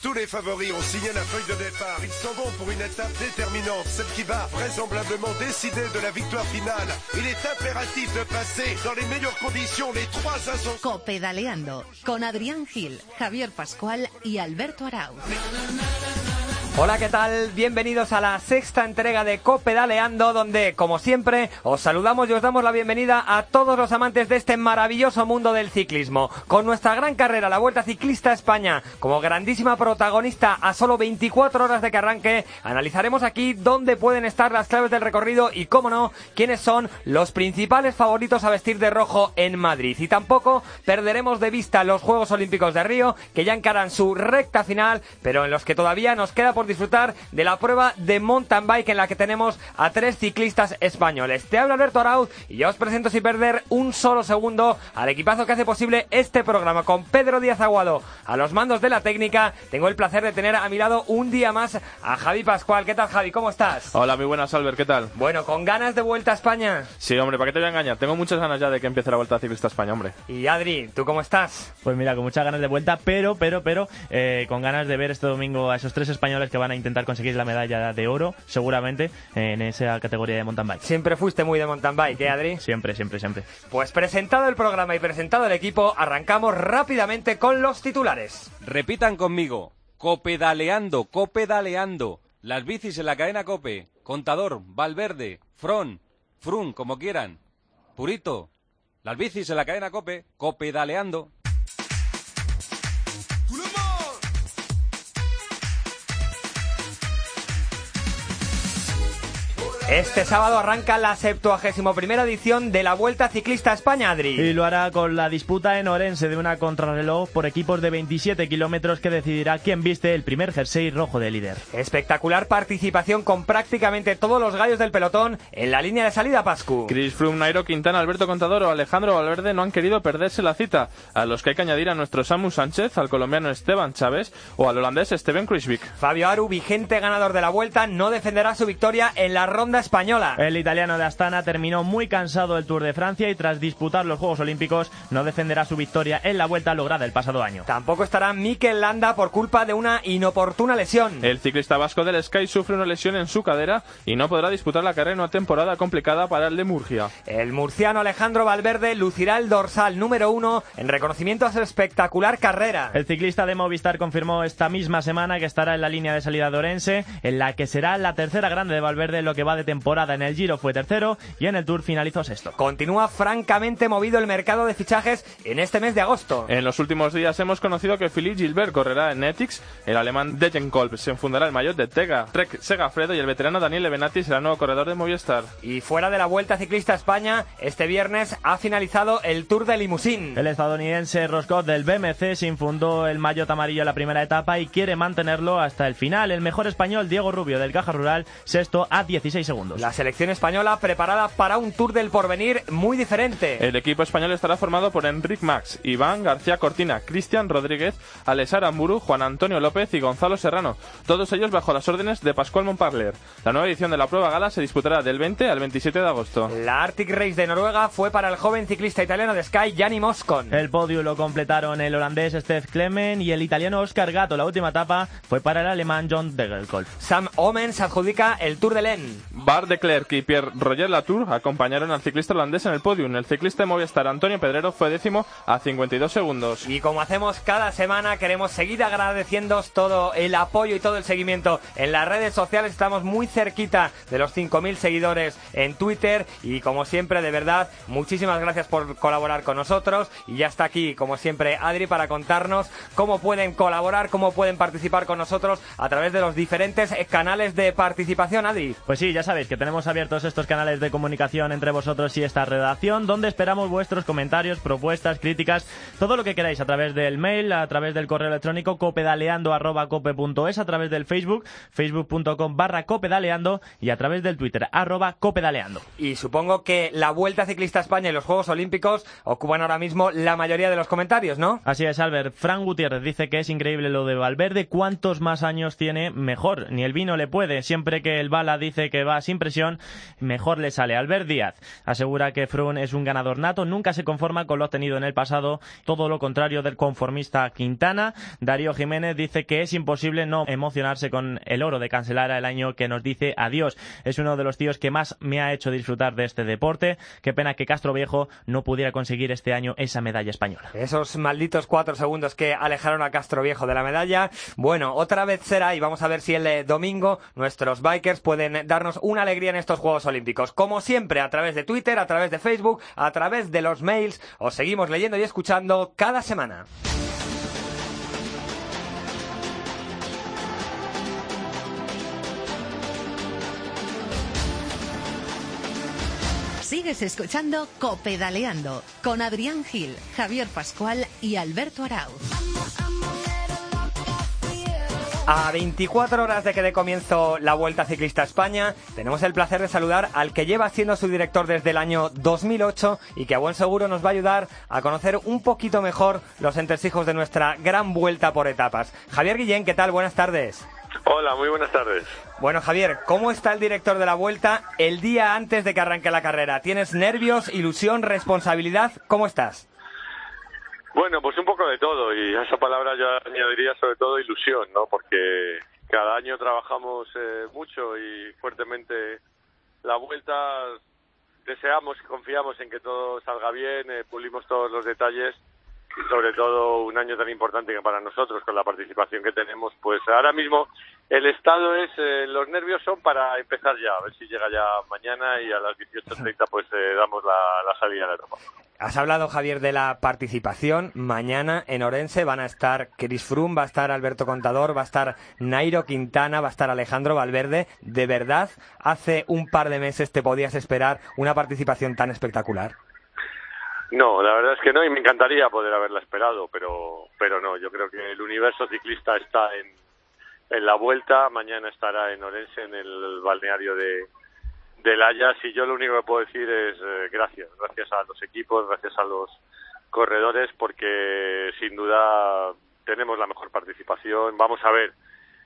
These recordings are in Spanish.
Tous les favoris ont signé la feuille de départ. Ils s'en vont pour une étape déterminante, celle qui va vraisemblablement décider de la victoire finale. Il est impératif de passer dans les meilleures conditions les trois ascensions. Copedaleando con Adrián Gil, Javier Pascual y Alberto Arauz. Hola, ¿qué tal? Bienvenidos a la sexta entrega de Copedaleando, donde, como siempre, os saludamos y os damos la bienvenida a todos los amantes de este maravilloso mundo del ciclismo. Con nuestra gran carrera, la Vuelta Ciclista a España, como grandísima protagonista a solo 24 horas de que arranque, analizaremos aquí dónde pueden estar las claves del recorrido y, cómo no, quiénes son los principales favoritos a vestir de rojo en Madrid. Y tampoco perderemos de vista los Juegos Olímpicos de Río, que ya encaran su recta final, pero en los que todavía nos queda por disfrutar de la prueba de mountain bike en la que tenemos a tres ciclistas españoles. Te habla Alberto Arauz y yo os presento sin perder un solo segundo al equipazo que hace posible este programa con Pedro Díaz Aguado a los mandos de la técnica. Tengo el placer de tener a mi lado un día más a Javi Pascual. ¿Qué tal Javi? ¿Cómo estás? Hola, muy buenas Albert, ¿qué tal? Bueno, con ganas de vuelta a España. Sí, hombre, ¿para qué te voy a engañar? Tengo muchas ganas ya de que empiece la Vuelta Ciclista a España, hombre. Y Adri, ¿tú cómo estás? Pues mira, con muchas ganas de vuelta, pero, pero, pero, eh, con ganas de ver este domingo a esos tres españoles que van a intentar conseguir la medalla de oro, seguramente, en esa categoría de mountain bike. Siempre fuiste muy de mountain bike, ¿eh, Adri? Siempre, siempre, siempre. Pues presentado el programa y presentado el equipo, arrancamos rápidamente con los titulares. Repitan conmigo. Copedaleando, copedaleando. Las bicis en la cadena Cope. Contador, Valverde, Fron, Frun, como quieran. Purito. Las bicis en la cadena Cope. Copedaleando. Este sábado arranca la 71 primera edición de la Vuelta Ciclista a España, Adri. Y lo hará con la disputa en Orense de una contrarreloj por equipos de 27 kilómetros que decidirá quién viste el primer jersey rojo de líder. Espectacular participación con prácticamente todos los gallos del pelotón en la línea de salida, Pascu. Chris Froome, Nairo Quintana, Alberto Contador o Alejandro Valverde no han querido perderse la cita, a los que hay que añadir a nuestro Samu Sánchez, al colombiano Esteban Chávez o al holandés Steven Kruijswijk. Fabio Aru, vigente ganador de la Vuelta, no defenderá su victoria en la ronda española. El italiano de Astana terminó muy cansado el Tour de Francia y tras disputar los Juegos Olímpicos no defenderá su victoria en la vuelta lograda el pasado año. Tampoco estará Mikel Landa por culpa de una inoportuna lesión. El ciclista vasco del Sky sufre una lesión en su cadera y no podrá disputar la carrera en una temporada complicada para el de Murcia. El murciano Alejandro Valverde lucirá el dorsal número uno en reconocimiento a su espectacular carrera. El ciclista de Movistar confirmó esta misma semana que estará en la línea de salida de Orense, en la que será la tercera grande de Valverde en lo que va de temporada. En el Giro fue tercero y en el Tour finalizó sexto. Continúa francamente movido el mercado de fichajes en este mes de agosto. En los últimos días hemos conocido que Philippe Gilbert correrá en Ethics, el alemán Degenkolb se enfundará el maillot de Tega, Trek Segafredo y el veterano Daniel Levenati será el nuevo corredor de Movistar. Y fuera de la Vuelta Ciclista a España, este viernes ha finalizado el Tour de Limousin. El estadounidense Roscott del BMC se infundó el maillot amarillo en la primera etapa y quiere mantenerlo hasta el final. El mejor español Diego Rubio del Caja Rural, sexto a 16 segundos. La selección española preparada para un Tour del Porvenir muy diferente. El equipo español estará formado por Enric Max, Iván García Cortina, Cristian Rodríguez, Alex Aramburu, Juan Antonio López y Gonzalo Serrano, todos ellos bajo las órdenes de Pascual Montparler. La nueva edición de la prueba gala se disputará del 20 al 27 de agosto. La Arctic Race de Noruega fue para el joven ciclista italiano de Sky, Gianni Moscon. El podio lo completaron el holandés Stef Clemen y el italiano Oscar Gatto. La última etapa fue para el alemán John Degenkolb. Sam Omen se adjudica el Tour de Len. Bar de Klerk y Pierre Roger Latour acompañaron al ciclista holandés en el podium. El ciclista de Movistar Antonio Pedrero fue décimo a 52 segundos. Y como hacemos cada semana, queremos seguir agradeciéndoos todo el apoyo y todo el seguimiento en las redes sociales. Estamos muy cerquita de los 5.000 seguidores en Twitter y como siempre, de verdad, muchísimas gracias por colaborar con nosotros. Y ya está aquí, como siempre, Adri para contarnos cómo pueden colaborar, cómo pueden participar con nosotros a través de los diferentes canales de participación, Adri. Pues sí, ya sabéis que tenemos abiertos estos canales de comunicación entre vosotros y esta redacción, donde esperamos vuestros comentarios, propuestas, críticas, todo lo que queráis a través del mail, a través del correo electrónico copedaleando.cope.es, a través del Facebook, facebook.com barra copedaleando y a través del Twitter, arroba copedaleando. Y supongo que la Vuelta Ciclista a España y los Juegos Olímpicos ocupan ahora mismo la mayoría de los comentarios, ¿no? Así es, Albert. Fran Gutiérrez dice que es increíble lo de Valverde. Cuantos más años tiene, mejor. Ni el vino le puede. Siempre que el Bala dice que va sin presión, mejor le sale. Albert Díaz asegura que Froome es un ganador nato, nunca se conforma con lo obtenido en el pasado, todo lo contrario del conformista Quintana. Darío Jiménez dice que es imposible no emocionarse con el oro de Cancelara el año que nos dice adiós. Es uno de los tíos que más me ha hecho disfrutar de este deporte. Qué pena que Castro Viejo no pudiera conseguir este año esa medalla española. Esos malditos cuatro segundos que alejaron a Castro Viejo de la medalla. Bueno, otra vez será y vamos a ver si el eh, domingo nuestros bikers pueden darnos una alegría en estos Juegos Olímpicos. Como siempre, a través de Twitter, a través de Facebook, a través de los mails, os seguimos leyendo y escuchando cada semana. Sigues escuchando Copedaleando con Adrián Gil, Javier Pascual y Alberto Arau. A 24 horas de que dé comienzo la Vuelta Ciclista a España, tenemos el placer de saludar al que lleva siendo su director desde el año 2008 y que a buen seguro nos va a ayudar a conocer un poquito mejor los entresijos de nuestra gran vuelta por etapas. Javier Guillén, ¿qué tal? Buenas tardes. Hola, muy buenas tardes. Bueno, Javier, ¿cómo está el director de la vuelta el día antes de que arranque la carrera? ¿Tienes nervios, ilusión, responsabilidad? ¿Cómo estás? Bueno, pues un poco de todo y a esa palabra yo añadiría sobre todo ilusión, ¿no? Porque cada año trabajamos eh, mucho y fuertemente la vuelta, deseamos y confiamos en que todo salga bien, eh, pulimos todos los detalles y sobre todo un año tan importante que para nosotros con la participación que tenemos, pues ahora mismo el estado es, eh, los nervios son para empezar ya, a ver si llega ya mañana y a las 18.30 pues eh, damos la, salida de la etapa. Has hablado, Javier, de la participación. Mañana en Orense van a estar Chris Froome, va a estar Alberto Contador, va a estar Nairo Quintana, va a estar Alejandro Valverde. ¿De verdad hace un par de meses te podías esperar una participación tan espectacular? No, la verdad es que no, y me encantaría poder haberla esperado, pero, pero no, yo creo que el universo ciclista está en, en la vuelta, mañana estará en Orense, en el balneario de, de Layas, y yo lo único que puedo decir es eh, gracias, gracias a los equipos, gracias a los corredores, porque sin duda tenemos la mejor participación. Vamos a ver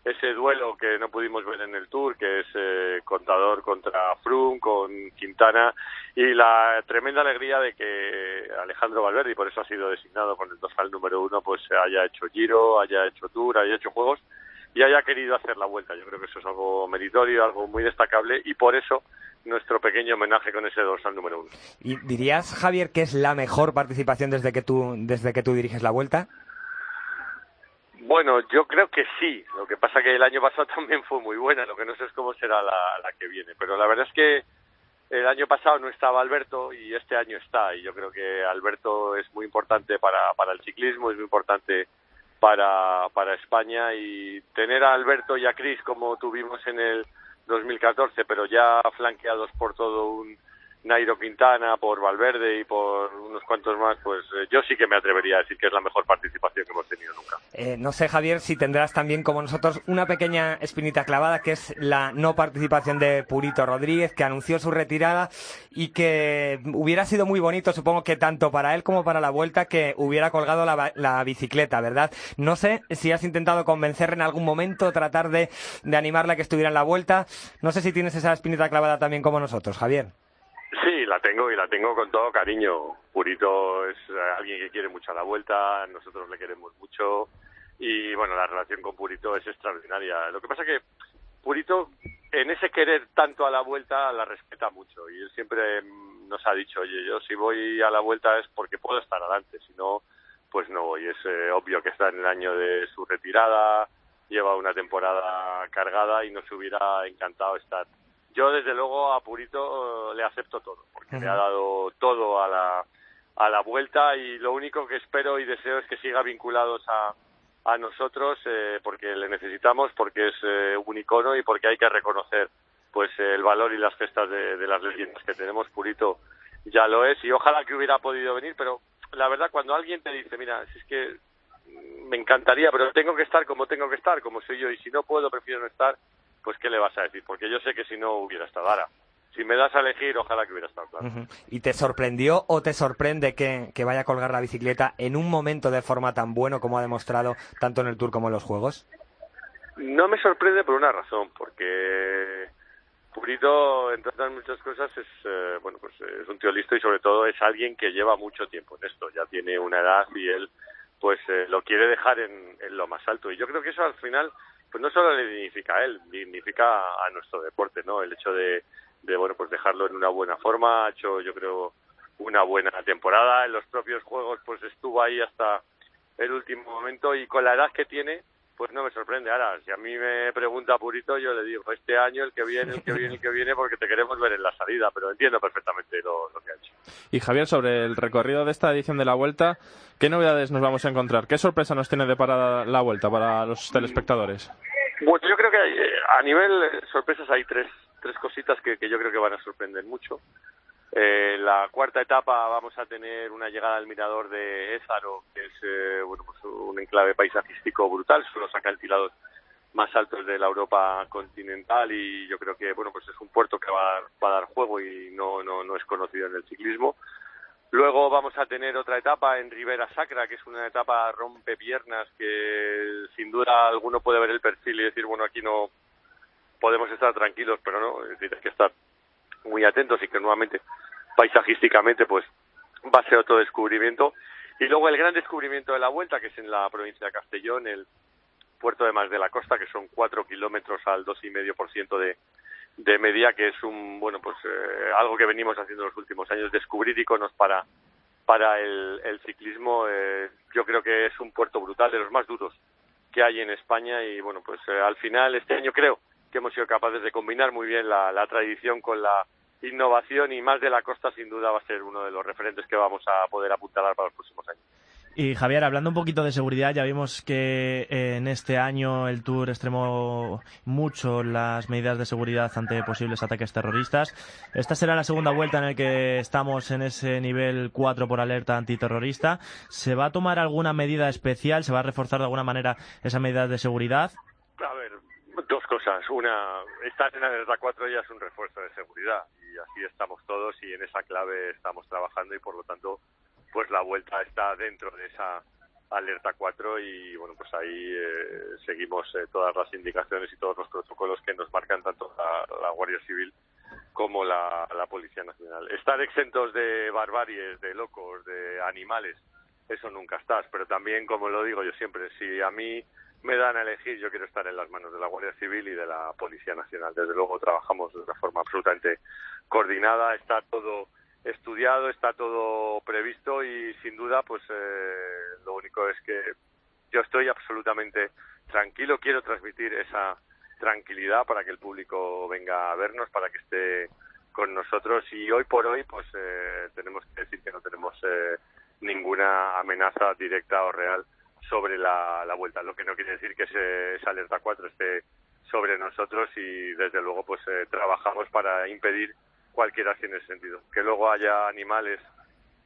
ese duelo que no pudimos ver en el Tour, que es eh, Contador contra Froome, con Quintana, y la tremenda alegría de que Alejandro Valverde, por eso ha sido designado con el dorsal número uno, pues haya hecho Giro, haya hecho Tour, haya hecho Juegos, y haya querido hacer la vuelta. Yo creo que eso es algo meritorio, algo muy destacable, y por eso nuestro pequeño homenaje con ese dorsal número uno. ¿Y dirías, Javier, que es la mejor participación desde que tú, desde que tú diriges la vuelta? Bueno, yo creo que sí. Lo que pasa que el año pasado también fue muy buena. Lo que no sé es cómo será la, la que viene. Pero la verdad es que el año pasado no estaba Alberto y este año está. Y yo creo que Alberto es muy importante para, para el ciclismo, es muy importante para, para España. Y tener a Alberto y a Cris como tuvimos en el 2014, pero ya flanqueados por todo un Nairo Quintana, por Valverde y por unos cuantos más, pues eh, yo sí que me atrevería a decir que es la mejor participación que hemos tenido nunca. Eh, no sé, Javier, si tendrás también como nosotros una pequeña espinita clavada, que es la no participación de Purito Rodríguez, que anunció su retirada y que hubiera sido muy bonito, supongo que tanto para él como para la vuelta, que hubiera colgado la, bicicleta, ¿verdad? No sé si has intentado convencerle en algún momento, tratar de, de animarla a que estuviera en la vuelta. No sé si tienes esa espinita clavada también como nosotros, Javier. Sí, la tengo y la tengo con todo cariño. Purito es eh, alguien que quiere mucho a la vuelta, nosotros le queremos mucho y bueno, la relación con Purito es extraordinaria. Lo que pasa que Purito en ese querer tanto a la vuelta la respeta mucho y él siempre nos ha dicho, oye, yo si voy a la vuelta es porque puedo estar adelante, si no, pues no voy. Es eh, obvio que está en el año de su retirada, lleva una temporada cargada y nos hubiera encantado estar yo desde luego a Purito le acepto todo, porque me ha dado todo a la, a la vuelta y lo único que espero y deseo es que siga vinculados a, a nosotros eh, porque le necesitamos, porque es eh, un icono y porque hay que reconocer pues el valor y las gestas de, de las leyendas que tenemos. Purito ya lo es y ojalá que hubiera podido venir, pero la verdad cuando alguien te dice, mira, si es que me encantaría, pero tengo que estar como tengo que estar, como soy yo, y si no puedo, prefiero no estar, pues ¿qué le vas a decir? Porque yo sé que si no hubiera estado ahora. Si me das a elegir, ojalá que hubiera estado claro. Uh -huh. ¿Y te sorprendió o te sorprende que, que, vaya a colgar la bicicleta en un momento de forma tan bueno como ha demostrado tanto en el Tour como en los Juegos? No me sorprende por una razón, porque Purito, entre otras muchas cosas, es eh, bueno, pues es un tío listo y sobre todo es alguien que lleva mucho tiempo en esto. Ya tiene una edad y él, pues, eh, lo quiere dejar en, en, lo más alto. Y yo creo que eso al final, pues no solo le dignifica a él, dignifica a nuestro deporte, ¿no? El hecho de, de bueno, pues dejarlo en una buena forma. Ha hecho, yo creo, una buena temporada. En los propios juegos, pues estuvo ahí hasta el último momento y con la edad que tiene, pues no me sorprende. Ahora, si a mí me pregunta Purito, yo le digo, este año, el que viene, el que viene, el que viene, porque te queremos ver en la salida, pero entiendo perfectamente lo, lo, que ha hecho. Y Javier, sobre el recorrido de esta edición de la Vuelta, ¿qué novedades nos vamos a encontrar? ¿Qué sorpresa nos tiene de para la Vuelta para los telespectadores? Bueno, yo creo que hay, a nivel sorpresas hay tres, tres cositas que, que yo creo que van a sorprender mucho. Eh, la cuarta etapa vamos a tener una llegada al mirador de Ézaro, que es eh, bueno, pues un enclave paisajístico brutal, son los acantilados más altos de la Europa continental y yo creo que bueno pues es un puerto que va a, dar juego y no, no, no es conocido en el ciclismo. Luego vamos a tener otra etapa en Ribera Sacra, que es una etapa rompe piernas que sin duda alguno puede ver el perfil y decir, bueno, aquí no podemos estar tranquilos, pero no, es decir, hay que estar muy atentos y que nuevamente paisajísticamente pues va a ser otro descubrimiento. Y luego el gran descubrimiento de la vuelta, que es en la provincia de Castellón, el puerto de Más de la Costa, que son cuatro kilómetros al dos y medio por ciento de, de media, que es un bueno pues eh, algo que venimos haciendo en los últimos años, descubrir iconos para para el, el ciclismo. Eh, yo creo que es un puerto brutal, de los más duros que hay en España y bueno pues eh, al final este año creo que hemos sido capaces de combinar muy bien la, tradición con la innovación y más de la costa sin duda va a ser uno de los referentes que vamos a poder apuntalar para los próximos años. Y Javier, hablando un poquito de seguridad, ya vimos que en este año el Tour extremó mucho las medidas de seguridad ante posibles ataques terroristas. Esta será la segunda vuelta en la que estamos en ese nivel 4 por alerta antiterrorista. ¿Se va a tomar alguna medida especial? ¿Se va a reforzar de alguna manera esa medida de seguridad? Cosas. Una, estar en alerta 4 ya es un refuerzo de seguridad y así estamos todos y en esa clave estamos trabajando y por lo tanto pues la vuelta está dentro de esa alerta 4 y bueno pues ahí eh, seguimos eh, todas las indicaciones y todos los protocolos que nos marcan tanto la, la Guardia Civil como la, la, Policía Nacional. Estar exentos de barbaries, de locos, de animales, eso nunca estás, pero también como lo digo yo siempre, si a mí me dan a elegir, yo quiero estar en las manos de la Guardia Civil y de la Policía Nacional. Desde luego trabajamos de una forma absolutamente coordinada, está todo estudiado, está todo previsto y sin duda pues eh, lo único es que yo estoy absolutamente tranquilo, quiero transmitir esa tranquilidad para que el público venga a vernos, para que esté con nosotros y hoy por hoy pues eh, tenemos que decir que no tenemos eh, ninguna amenaza directa o real sobre la, la, vuelta, lo que no quiere decir que ese, esa alerta 4 esté sobre nosotros y desde luego pues eh, trabajamos para impedir cualquier acción en ese sentido. Que luego haya animales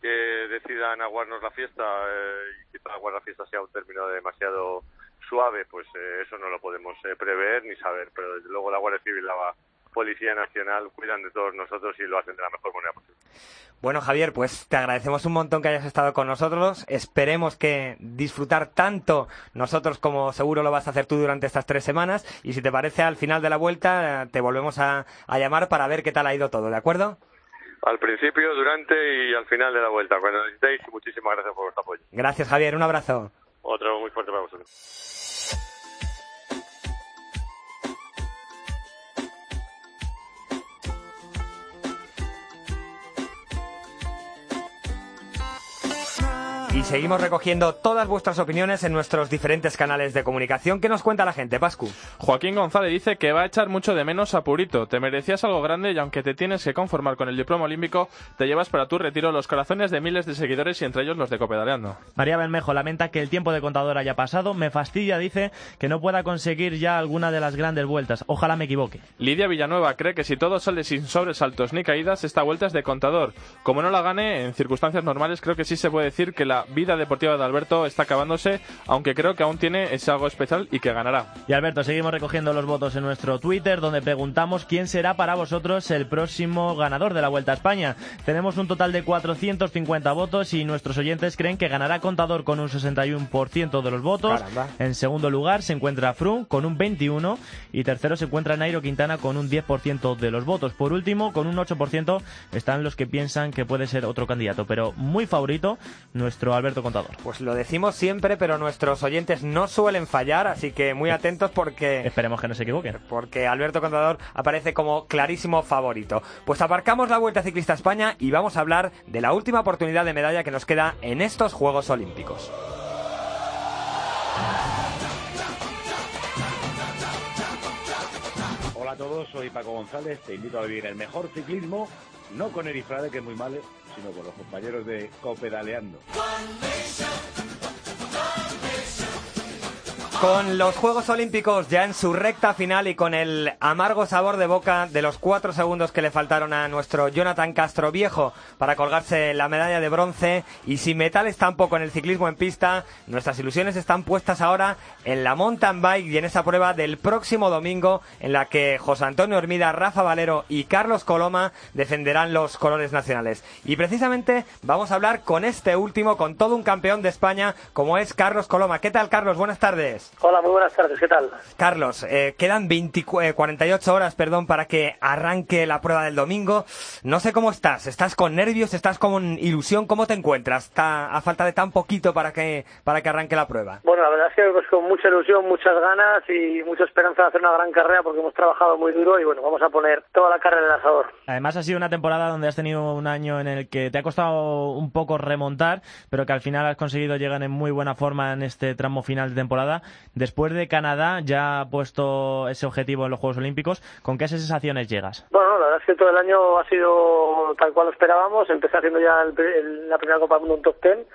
que decidan aguarnos la fiesta eh, y que aguar la fiesta sea un término demasiado suave, pues eh, eso no lo podemos eh, prever ni saber, pero desde luego la Guardia Civil, la Policía Nacional cuidan de todos nosotros y lo hacen de la mejor manera posible. Bueno, Javier, pues te agradecemos un montón que hayas estado con nosotros. Esperemos que disfrutar tanto nosotros como seguro lo vas a hacer tú durante estas tres semanas. Y si te parece, al final de la vuelta te volvemos a, a llamar para ver qué tal ha ido todo, ¿de acuerdo? Al principio, durante y al final de la vuelta, cuando necesitéis. Muchísimas gracias por vuestro apoyo. Gracias, Javier. Un abrazo. Otro muy fuerte para vosotros. Y seguimos recogiendo todas vuestras opiniones en nuestros diferentes canales de comunicación. ¿Qué nos cuenta la gente, Pascu? Joaquín González dice que va a echar mucho de menos a Purito. Te merecías algo grande y aunque te tienes que conformar con el diploma olímpico, te llevas para tu retiro los corazones de miles de seguidores y entre ellos los de Copedaleando. María Belmejo lamenta que el tiempo de contador haya pasado. Me fastidia, dice, que no pueda conseguir ya alguna de las grandes vueltas. Ojalá me equivoque. Lidia Villanueva cree que si todo sale sin sobresaltos ni caídas, esta vuelta es de contador. Como no la gane, en circunstancias normales, creo que sí se puede decir que la vida deportiva de Alberto está acabándose, aunque creo que aún tiene ese algo especial y que ganará. Y Alberto, seguimos recogiendo los votos en nuestro Twitter, donde preguntamos quién será para vosotros el próximo ganador de la Vuelta a España. Tenemos un total de 450 votos y nuestros oyentes creen que ganará Contador con un 61% de los votos. Caramba. En segundo lugar se encuentra Froome con un 21% y tercero se encuentra Nairo Quintana con un 10% de los votos. Por último, con un 8% están los que piensan que puede ser otro candidato, pero muy favorito nuestro Alberto Contador. Pues lo decimos siempre, pero nuestros oyentes no suelen fallar, así que muy atentos porque Esperemos que no se equivoquen. porque Alberto Contador aparece como clarísimo favorito. Pues aparcamos la Vuelta Ciclista a España y vamos a hablar de la última oportunidad de medalla que nos queda en estos Juegos Olímpicos. Hola a todos, soy Paco González, te invito a vivir el mejor ciclismo, no con Erifrade, que es muy malo, sino con los compañeros de Copedaleando. Con los Juegos Olímpicos ya en su recta final y con el amargo sabor de boca de los cuatro segundos que le faltaron a nuestro Jonathan Castro Viejo para colgarse la medalla de bronce y sin metales tampoco en el ciclismo en pista, nuestras ilusiones están puestas ahora en la mountain bike y en esa prueba del próximo domingo en la que José Antonio Hermida, Rafa Valero y Carlos Coloma defenderán los colores nacionales. Y precisamente vamos a hablar con este último, con todo un campeón de España como es Carlos Coloma. ¿Qué tal Carlos? Buenas tardes. Hola, muy buenas tardes, ¿qué tal? Carlos, eh, quedan 20 cu- eh, 48 horas, perdón, para que arranque la prueba del domingo. No sé cómo estás. ¿Estás con nervios? ¿Estás con ilusión? ¿Cómo te encuentras? Está a falta de tan poquito para que para que arranque la prueba. Bueno, la verdad es que pues, con mucha ilusión, muchas ganas y mucha esperanza de hacer una gran carrera porque hemos trabajado muy duro y bueno, vamos a poner toda la carrera en el asador. Además ha sido una temporada donde has tenido un año en el que te ha costado un poco remontar, pero que al final has conseguido llegar en muy buena forma en este tramo final de temporada. Después de Canadá ya ha puesto ese objetivo en los Juegos Olímpicos. ¿Con qué sensaciones llegas? Bueno, no, la verdad es que todo el año ha sido tal cual lo esperábamos. Empecé haciendo ya el- el- la primera Copa del Mundo un top ten.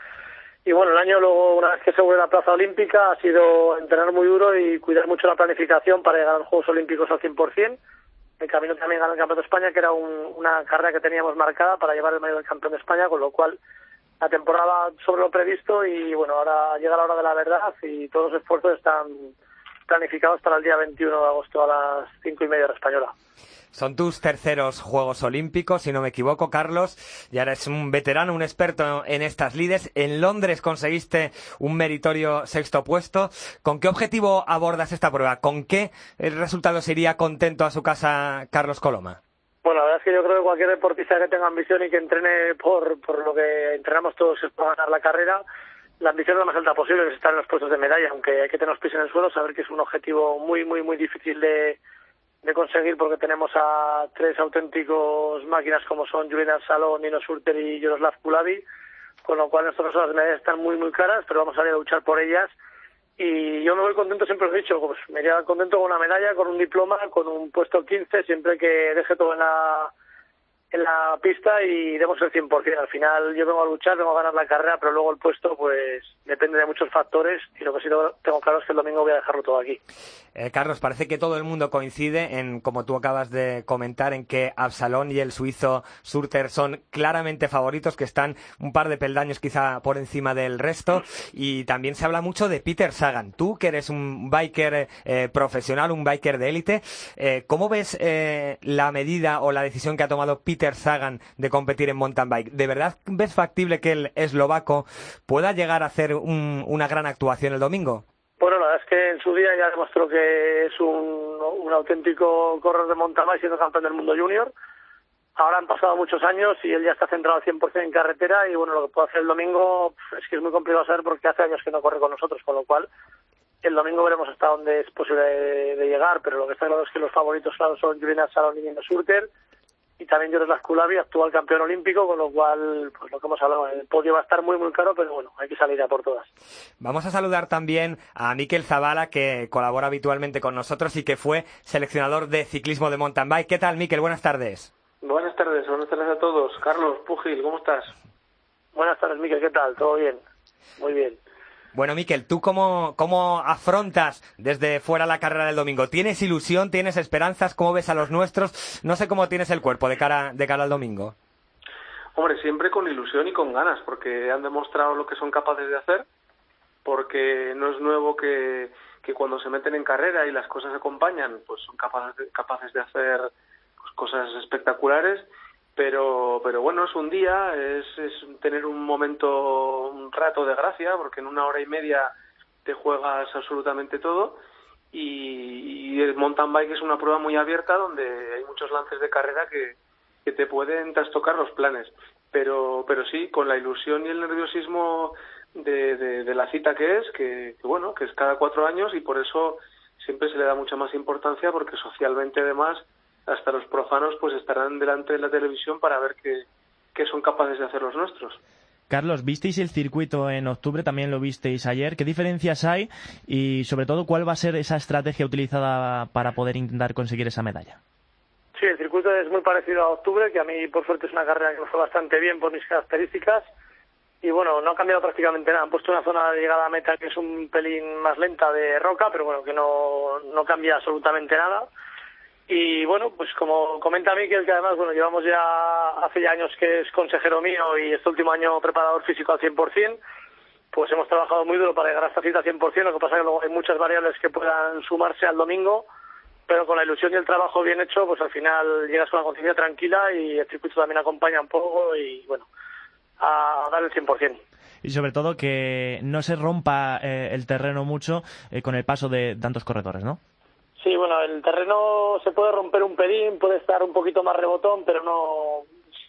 Y bueno, el año luego, una vez que aseguré la plaza olímpica, ha sido entrenar muy duro y cuidar mucho la planificación para llegar a los Juegos Olímpicos al 100%. El camino también ganar el Campeonato de España, que era un- una carrera que teníamos marcada para llevar el medio del campeón de España, con lo cual la temporada sobre lo previsto y bueno, ahora llega la hora de la verdad y todos los esfuerzos están planificados para el día 21 de agosto a las cinco y media hora española. Son tus terceros Juegos Olímpicos, si no me equivoco, Carlos. Ya eres un veterano, un experto en estas lides. En Londres conseguiste un meritorio sexto puesto. ¿Con qué objetivo abordas esta prueba? ¿Con qué el resultado se iría contento a su casa Carlos Coloma? Bueno, la verdad es que yo creo que cualquier deportista que tenga ambición y que entrene por, por lo que entrenamos todos es para ganar la carrera, la ambición es la más alta posible, que es estar en los puestos de medalla, aunque hay que tener los pies en el suelo, saber que es un objetivo muy, muy, muy difícil de, de conseguir porque tenemos a tres auténticos máquinas como son Julian Salón, Nino Surter y Jaroslav Kulavi, con lo cual casos las medallas están muy, muy caras, pero vamos a ir a luchar por ellas. Y yo me voy contento, siempre os he dicho, pues me iría contento con una medalla, con un diploma, con un puesto 15, siempre que deje todo en la, en la pista y demos el 100%. Al final yo vengo a luchar, vengo a ganar la carrera, pero luego el puesto pues depende de muchos factores y lo que sí tengo claro es que el domingo voy a dejarlo todo aquí. Eh, Carlos, parece que todo el mundo coincide en, como tú acabas de comentar, en que Absalón y el suizo Surter son claramente favoritos, que están un par de peldaños quizá por encima del resto. Y también se habla mucho de Peter Sagan. Tú, que eres un biker eh, profesional, un biker de élite, eh, ¿cómo ves eh, la medida o la decisión que ha tomado Peter Sagan de competir en mountain bike? ¿De verdad ves factible que el eslovaco pueda llegar a hacer un- una gran actuación el domingo? Bueno, la verdad es que en su día ya demostró que es un, un auténtico corredor de mountain bike siendo campeón del mundo junior. Ahora han pasado muchos años y él ya está centrado al 100% en carretera y bueno, lo que puede hacer el domingo es que es muy complicado saber porque hace años que no corre con nosotros, con lo cual el domingo veremos hasta dónde es posible de, llegar, pero lo que está claro es que los favoritos son Julian Salón y Surter y también Jaroslav Kulavi, actual campeón olímpico, con lo cual, pues lo que hemos hablado, el podio va a estar muy muy caro, pero bueno, hay que salir a por todas. Vamos a saludar también a Miquel Zavala, que colabora habitualmente con nosotros y que fue seleccionador de ciclismo de mountain bike. ¿Qué tal, Miquel? Buenas tardes. Buenas tardes, buenas tardes a todos. Carlos, Pugil, ¿cómo estás? Buenas tardes, Miquel, ¿qué tal? ¿Todo bien? Muy bien. Bueno, Miquel, ¿tú cómo, cómo afrontas desde fuera la carrera del domingo? ¿Tienes ilusión? ¿Tienes esperanzas? ¿Cómo ves a los nuestros? No sé cómo tienes el cuerpo de cara, de cara al domingo. Hombre, siempre con ilusión y con ganas, porque han demostrado lo que son capaces de hacer, porque no es nuevo que, que cuando se meten en carrera y las cosas acompañan, pues son capaces de, capaces de hacer pues, cosas espectaculares pero pero bueno es un día es, es tener un momento un rato de gracia porque en una hora y media te juegas absolutamente todo. Y, el mountain bike es una prueba muy abierta donde hay muchos lances de carrera que, que te pueden trastocar los planes. Pero pero sí con la ilusión y el nerviosismo de, de, de la cita que es que, que bueno que es cada cuatro años y por eso siempre se le da mucha más importancia porque socialmente además hasta los profanos pues estarán delante de la televisión para ver qué, qué son capaces de hacer los nuestros. Carlos, visteis el circuito en octubre, también lo visteis ayer. ¿Qué diferencias hay y, sobre todo, cuál va a ser esa estrategia utilizada para poder intentar conseguir esa medalla? Sí, el circuito es muy parecido a octubre, que a mí, por suerte, es una carrera que me fue bastante bien por mis características. Y bueno, no ha cambiado prácticamente nada. Han puesto una zona de llegada a meta que es un pelín más lenta de roca, pero bueno, que no, no cambia absolutamente nada. Y bueno, pues como comenta Miquel, que además, bueno, llevamos ya hace ya años que es consejero mío y este último año preparador físico al 100%, pues hemos trabajado muy duro para llegar a esta cita al 100%, lo que pasa es que luego hay muchas variables que puedan sumarse al domingo, pero con la ilusión y el trabajo bien hecho, pues al final llegas con la conciencia tranquila y el circuito también acompaña un poco y bueno, a dar el 100% y sobre todo que no se rompa eh, el terreno mucho eh, con el paso de tantos corredores, ¿no? Sí, bueno, el terreno se puede romper un pelín, puede estar un poquito más rebotón, pero no,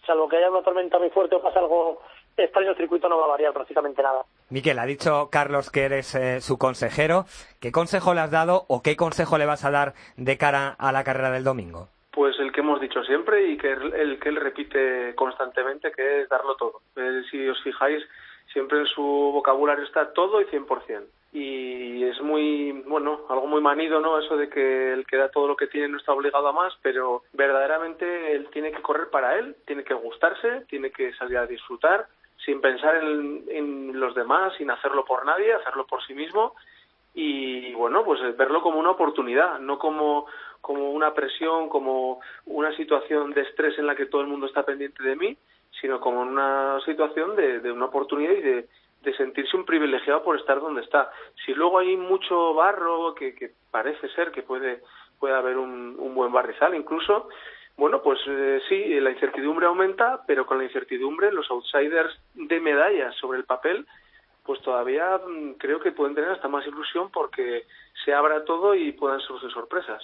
salvo que haya una tormenta muy fuerte o pase algo extraño, el circuito no va a variar prácticamente nada. Miquel, ha dicho Carlos que eres eh, su consejero. ¿Qué consejo le has dado o qué consejo le vas a dar de cara a la carrera del domingo? Pues el que hemos dicho siempre y que el, el que él repite constantemente, que es darlo todo. Eh, si os fijáis, siempre en su vocabulario está todo y 100% y es muy, bueno, algo muy manido, ¿no? Eso de que el que da todo lo que tiene no está obligado a más, pero verdaderamente él tiene que correr para él, tiene que gustarse, tiene que salir a disfrutar, sin pensar en, los demás, sin hacerlo por nadie, hacerlo por sí mismo y bueno, pues verlo como una oportunidad, no como, como una presión, como una situación de estrés en la que todo el mundo está pendiente de mí, sino como una situación de, de una oportunidad y de, de sentirse un privilegiado por estar donde está. Si luego hay mucho barro, que, que parece ser que puede, puede haber un, un buen barrizal incluso, bueno, pues eh, sí, la incertidumbre aumenta, pero con la incertidumbre los outsiders de medallas sobre el papel, pues todavía mm, creo que pueden tener hasta más ilusión porque se abra todo y puedan surgir sorpresas.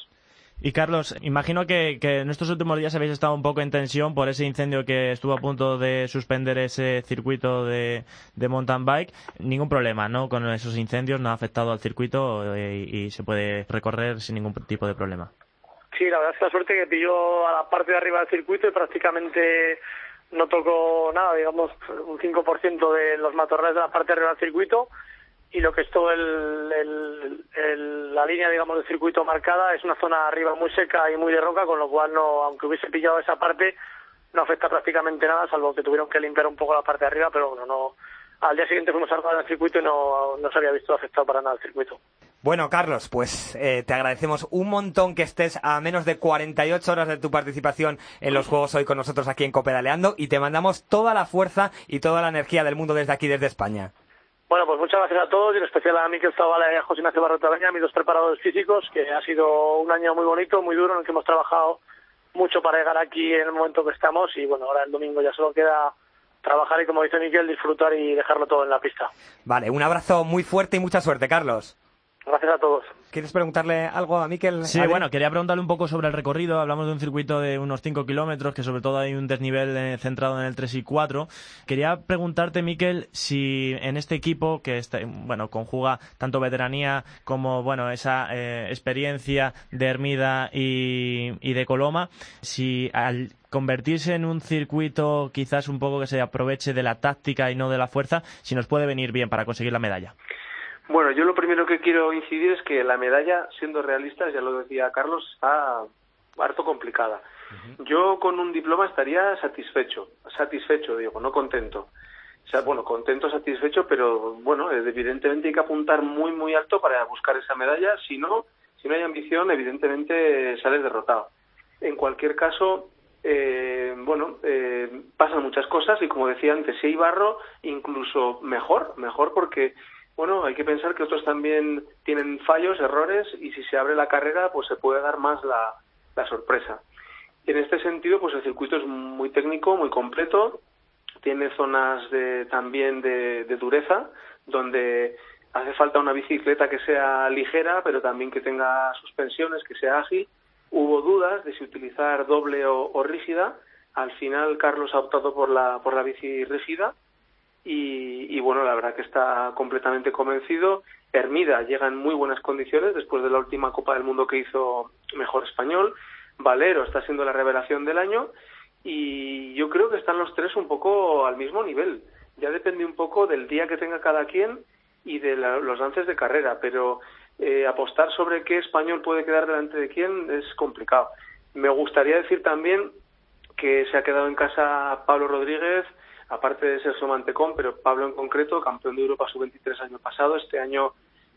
Y Carlos, imagino que, en estos últimos días habéis estado un poco en tensión por ese incendio que estuvo a punto de suspender ese circuito de, de mountain bike. Ningún problema, ¿no? Con esos incendios no ha afectado al circuito eh, y, y se puede recorrer sin ningún tipo de problema. Sí, la verdad es que la suerte que pilló a la parte de arriba del circuito y prácticamente no tocó nada, digamos, un 5% de los matorrales de la parte de arriba del circuito y lo que es todo el, la línea digamos del circuito marcada es una zona arriba muy seca y muy de roca con lo cual no aunque hubiese pillado esa parte no afecta prácticamente nada salvo que tuvieron que limpiar un poco la parte de arriba pero bueno no al día siguiente fuimos a rodar el circuito y no, no se había visto afectado para nada el circuito bueno, Carlos, pues eh, te agradecemos un montón que estés a menos de 48 horas de tu participación en los Juegos hoy con nosotros aquí en Copedaleando y te mandamos toda la fuerza y toda la energía del mundo desde aquí, desde España. Bueno, pues muchas gracias a todos y en especial a Miquel Zavala y a José Ignacio Barrotaveña, mis dos preparadores físicos, que ha sido un año muy bonito, muy duro, en el que hemos trabajado mucho para llegar aquí en el momento que estamos y bueno, ahora el domingo ya solo queda trabajar y como dice Miquel, disfrutar y dejarlo todo en la pista. Vale, un abrazo muy fuerte y mucha suerte, Carlos. Gracias a todos. ¿Quieres preguntarle algo a Miquel? Sí, bueno, quería preguntarle un poco sobre el recorrido. Hablamos de un circuito de unos 5 kilómetros, que sobre todo hay un desnivel eh, centrado en el 3 y 4. Quería preguntarte, Miquel, si en este equipo, que está, bueno, conjuga tanto veteranía como bueno esa eh, experiencia de Hermida y, y de Coloma, si al convertirse en un circuito quizás un poco que se aproveche de la táctica y no de la fuerza, si nos puede venir bien para conseguir la medalla. Bueno, yo lo primero que quiero incidir es que la medalla, siendo realistas, ya lo decía Carlos, está harto complicada. Uh -huh. Yo con un diploma estaría satisfecho, satisfecho digo, no contento. O sea, bueno, contento, satisfecho, pero bueno, evidentemente hay que apuntar muy, muy alto para buscar esa medalla. Si no, si no hay ambición, evidentemente sales derrotado. En cualquier caso, eh, bueno, eh, pasan muchas cosas y como decía antes, si hay barro, incluso mejor, mejor porque, bueno, hay que pensar que otros también tienen fallos, errores y si se abre la carrera, pues se puede dar más la, la sorpresa. En este sentido, pues el circuito es muy técnico, muy completo, tiene zonas de, también de, dureza, donde hace falta una bicicleta que sea ligera, pero también que tenga suspensiones, que sea ágil. Hubo dudas de si utilizar doble o, rígida. Al final Carlos ha optado por la, por la bici rígida y, y, bueno, la verdad que está completamente convencido. Hermida llega en muy buenas condiciones después de la última Copa del Mundo que hizo mejor español. Valero está siendo la revelación del año y yo creo que están los tres un poco al mismo nivel. Ya depende un poco del día que tenga cada quien y de los lances de carrera, pero eh, apostar sobre qué español puede quedar delante de quién es complicado. Me gustaría decir también que se ha quedado en casa Pablo Rodríguez, aparte de Sergio Mantecón, pero Pablo en concreto, campeón de Europa sub-23 año pasado, este año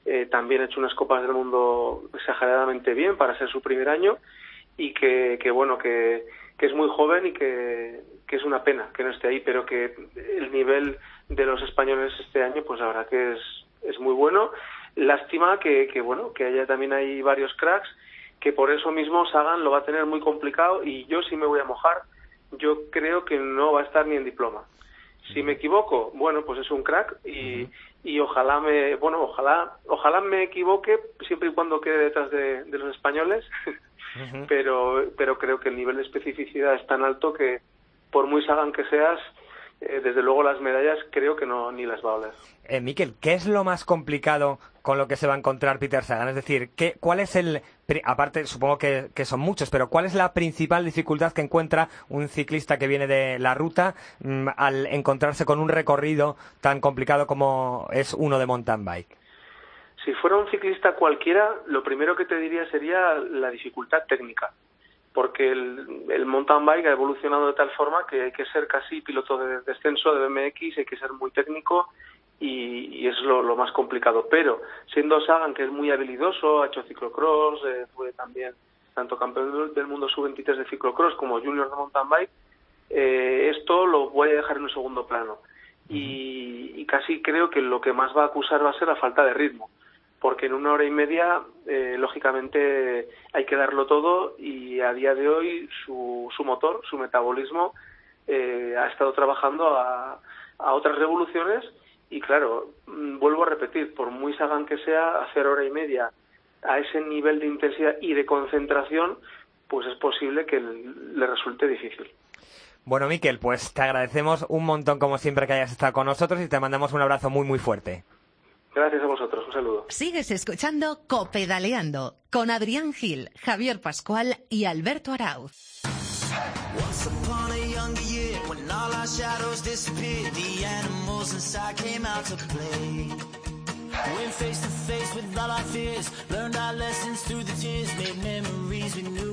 eh, también ha hecho unas copas del mundo exageradamente bien para ser su primer año y que, que bueno, que, que es muy joven y que, es una pena que no esté ahí, pero que el nivel de los españoles este año, pues la verdad que es, es muy bueno. Lástima que, que, bueno, que haya también hay varios cracks, que por eso mismo Sagan lo va a tener muy complicado y yo sí me voy a mojar, yo creo que no va a estar ni en diploma. Si me equivoco, bueno, pues es un crack y, y ojalá me, bueno, ojalá, ojalá me equivoque siempre y cuando quede detrás de, de los españoles, pero, pero creo que el nivel de especificidad es tan alto que por muy Sagan que seas, eh, desde luego las medallas creo que no ni las va a oler. Eh, Miquel, ¿qué es lo más complicado con lo que se va a encontrar Peter Sagan? Es decir, ¿qué, ¿cuál es el, aparte supongo que, son muchos, pero cuál es la principal dificultad que encuentra un ciclista que viene de la ruta mm, al encontrarse con un recorrido tan complicado como es uno de mountain bike? Si fuera un ciclista cualquiera, lo primero que te diría sería la dificultad técnica porque el, el, mountain bike ha evolucionado de tal forma que hay que ser casi piloto de descenso de BMX, hay que ser muy técnico y, es lo, lo, más complicado. Pero siendo Sagan, que es muy habilidoso, ha hecho ciclocross, eh, fue también tanto campeón del mundo sub-23 de ciclocross como junior de mountain bike, eh, esto lo voy a dejar en un segundo plano. Y, y casi creo que lo que más va a acusar va a ser la falta de ritmo porque en una hora y media, eh, lógicamente, hay que darlo todo y a día de hoy su, su motor, su metabolismo, eh, ha estado trabajando a, otras revoluciones y claro, mm, vuelvo a repetir, por muy Sagan que sea, hacer hora y media a ese nivel de intensidad y de concentración, pues es posible que le resulte difícil. Bueno, Miquel, pues te agradecemos un montón como siempre que hayas estado con nosotros y te mandamos un abrazo muy muy fuerte. Gracias a vosotros, un saludo. Sigues escuchando Copedaleando con Adrián Gil, Javier Pascual y Alberto Arauz. Went face to face with all our fears, learned our lessons through the tears, made memories we knew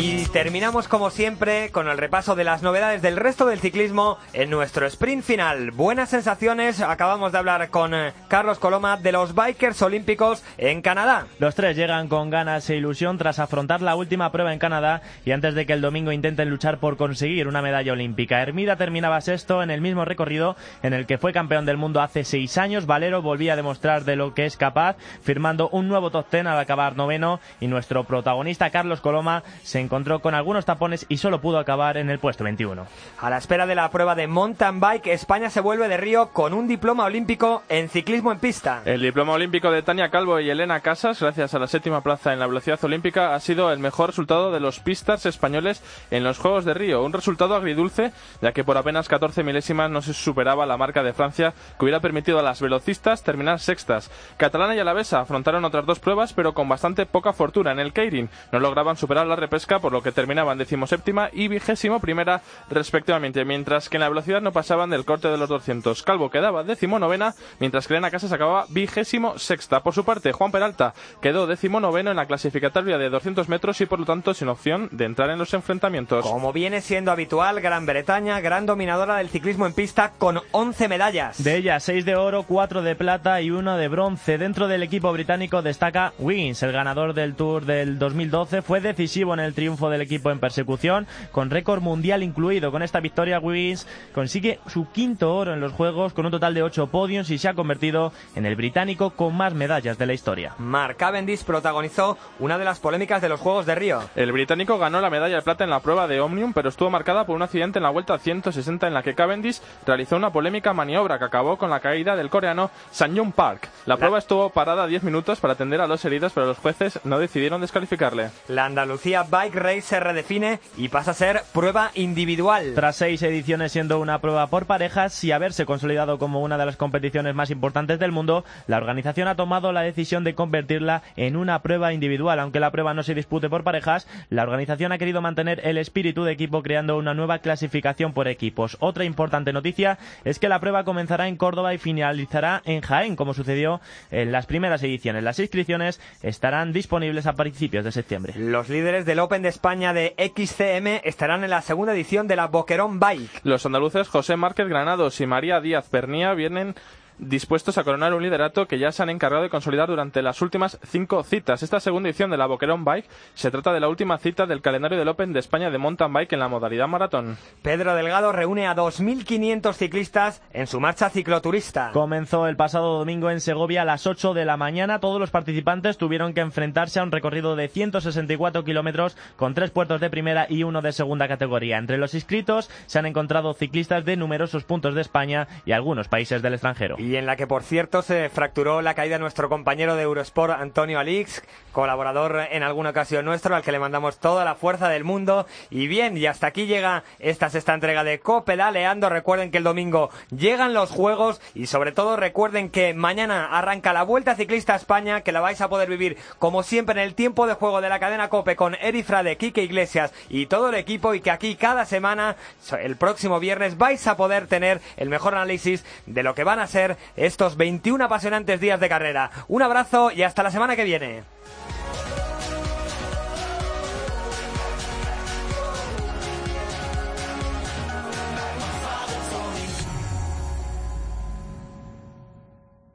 y terminamos como siempre con el repaso de las novedades del resto del ciclismo en nuestro sprint final. Buenas sensaciones, acabamos de hablar con eh, Carlos Coloma de los Bikers Olímpicos en Canadá. Los tres llegan con ganas e ilusión tras afrontar la última prueba en Canadá y antes de que el domingo intenten luchar por conseguir una medalla olímpica. Hermida terminaba sexto en el mismo recorrido en el que fue campeón del mundo hace seis años. Valero volvía a demostrar de lo que es capaz, firmando un nuevo top ten al acabar noveno y nuestro protagonista Carlos Coloma se encontró con algunos tapones y solo pudo acabar en el puesto 21. A la espera de la prueba de mountain bike, España se vuelve de Río con un diploma olímpico en ciclismo en pista. El diploma olímpico de Tania Calvo y Elena Casas, gracias a la séptima plaza en la velocidad olímpica, ha sido el mejor resultado de los pistas españoles en los Juegos de Río. Un resultado agridulce, ya que por apenas 14 milésimas no se superaba la marca de Francia que hubiera permitido a las velocistas terminar sextas. Catalana y Alavesa afrontaron otras dos pruebas, pero con bastante poca fortuna. En el Keirin no lograban superar la repesca Por lo que terminaban decimoséptima y vigésimo primera respectivamente, mientras que en la velocidad no pasaban del corte de los 200. Calvo quedaba decimonovena, mientras que Elena Casas acababa vigésimo sexta. Por su parte, Juan Peralta quedó decimonoveno en la clasificatoria de 200 metros y por lo tanto sin opción de entrar en los enfrentamientos. Como viene siendo habitual, Gran Bretaña, gran dominadora del ciclismo en pista con 11 medallas. De ellas, 6 de oro, 4 de plata y 1 de bronce. Dentro del equipo británico destaca Wiggins, el ganador del Tour del 2012. Fue decisivo en el triunfo del equipo en persecución, con récord mundial incluido. Con esta victoria, Wiggins consigue su quinto oro en los Juegos con un total de 8 podios y se ha convertido en el británico con más medallas de la historia. Mark Cavendish protagonizó una de las polémicas de los Juegos de Río. El británico ganó la medalla de plata en la prueba de Omnium, pero estuvo marcada por un accidente en la vuelta 160 en la que Cavendish realizó una polémica maniobra que acabó con la caída del coreano Sang Park. La prueba estuvo parada 10 minutos para atender a los heridos, pero los jueces no decidieron descalificarle. La Andalucía Bike Race se redefine y pasa a ser prueba individual. Tras seis ediciones siendo una prueba por parejas y haberse consolidado como una de las competiciones más importantes del mundo, la organización ha tomado la decisión de convertirla en una prueba individual. Aunque la prueba no se dispute por parejas, la organización ha querido mantener el espíritu de equipo creando una nueva clasificación por equipos. Otra importante noticia es que la prueba comenzará en Córdoba y finalizará en Jaén, como sucedió en las primeras ediciones. Las inscripciones estarán disponibles a principios de septiembre. Los líderes del Open de España de XCM estarán en la segunda edición de la Boquerón Bike. Los andaluces José Márquez Granados y María Díaz Pernía vienen dispuestos a coronar un liderato que ya se han encargado de consolidar durante las últimas cinco citas. Esta segunda edición de la Boquerón Bike se trata de la última cita del calendario del Open de España de mountain bike en la modalidad maratón. Pedro Delgado reúne a 2.500 ciclistas en su marcha cicloturista. Comenzó el pasado domingo en Segovia a las 8 de la mañana. Todos los participantes tuvieron que enfrentarse a un recorrido de 164 kilómetros con tres puertos de primera y uno de segunda categoría. Entre los inscritos se han encontrado ciclistas de numerosos puntos de España y algunos países del extranjero y en la que, por cierto, se fracturó la caída de nuestro compañero de Eurosport, Antonio Alix, colaborador en alguna ocasión nuestro, al que le mandamos toda la fuerza del mundo. Y bien, y hasta aquí llega esta sexta entrega de Copedaleando. Recuerden que el domingo llegan los Juegos y sobre todo recuerden que mañana arranca la Vuelta Ciclista a España, que la vais a poder vivir como siempre en el tiempo de juego de la cadena Cope con Eri Frade, Quique Iglesias y todo el equipo y que aquí cada semana, el próximo viernes, vais a poder tener el mejor análisis de lo que van a ser estos 21 apasionantes días de carrera. Un abrazo y hasta la semana que viene.